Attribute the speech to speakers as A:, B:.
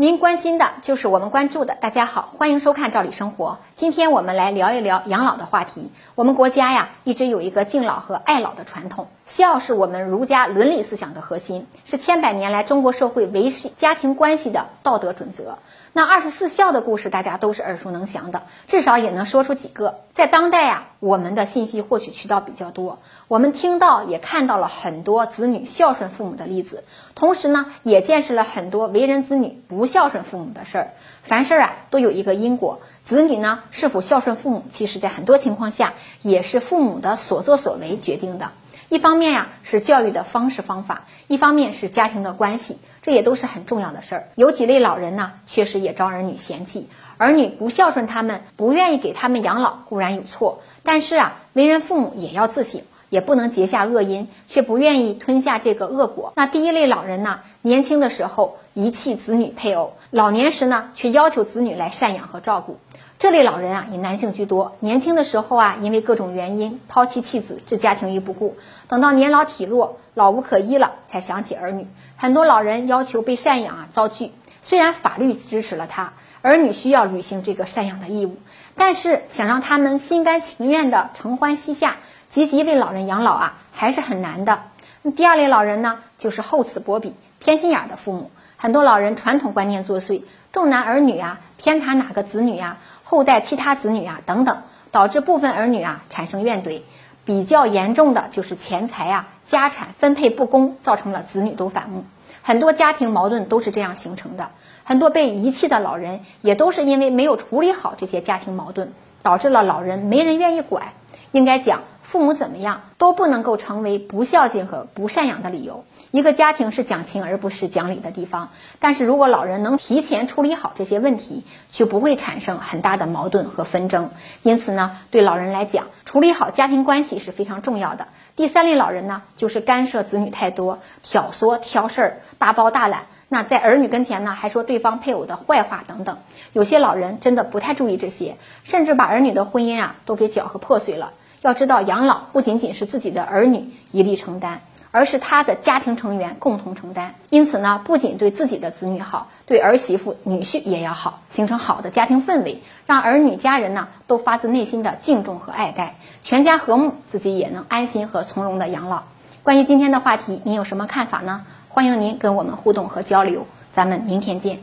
A: 您关心的就是我们关注的。大家好，欢迎收看《赵理生活》。今天我们来聊一聊养老的话题。我们国家呀，一直有一个敬老和爱老的传统。孝是我们儒家伦理思想的核心，是千百年来中国社会维系家庭关系的道德准则。那二十四孝的故事，大家都是耳熟能详的，至少也能说出几个。在当代啊，我们的信息获取渠道比较多，我们听到也看到了很多子女孝顺父母的例子，同时呢，也见识了很多为人子女不孝顺父母的事儿。凡事啊，都有一个因果。子女呢，是否孝顺父母，其实在很多情况下也是父母的所作所为决定的。一方面呀，是教育的方式方法；一方面是家庭的关系，这也都是很重要的事儿。有几类老人呢，确实也招儿女嫌弃，儿女不孝顺他们，不愿意给他们养老，固然有错。但是啊，为人父母也要自省，也不能结下恶因，却不愿意吞下这个恶果。那第一类老人呢，年轻的时候遗弃子女配偶，老年时呢，却要求子女来赡养和照顾。这类老人啊，以男性居多。年轻的时候啊，因为各种原因抛弃妻子，置家庭于不顾。等到年老体弱、老无可依了，才想起儿女。很多老人要求被赡养啊，遭拒。虽然法律支持了他，儿女需要履行这个赡养的义务，但是想让他们心甘情愿的承欢膝下，积极为老人养老啊，还是很难的。那第二类老人呢，就是厚此薄彼、偏心眼的父母。很多老人传统观念作祟，重男儿女啊，偏袒哪个子女啊？后代其他子女啊等等，导致部分儿女啊产生怨怼，比较严重的就是钱财啊家产分配不公，造成了子女都反目。很多家庭矛盾都是这样形成的。很多被遗弃的老人也都是因为没有处理好这些家庭矛盾，导致了老人没人愿意管。应该讲。父母怎么样都不能够成为不孝敬和不赡养的理由。一个家庭是讲情而不是讲理的地方。但是如果老人能提前处理好这些问题，就不会产生很大的矛盾和纷争。因此呢，对老人来讲，处理好家庭关系是非常重要的。第三类老人呢，就是干涉子女太多，挑唆、挑事儿、大包大揽。那在儿女跟前呢，还说对方配偶的坏话等等。有些老人真的不太注意这些，甚至把儿女的婚姻啊都给搅和破碎了。要知道，养老不仅仅是自己的儿女一力承担，而是他的家庭成员共同承担。因此呢，不仅对自己的子女好，对儿媳妇、女婿也要好，形成好的家庭氛围，让儿女家人呢都发自内心的敬重和爱戴，全家和睦，自己也能安心和从容的养老。关于今天的话题，您有什么看法呢？欢迎您跟我们互动和交流，咱们明天见。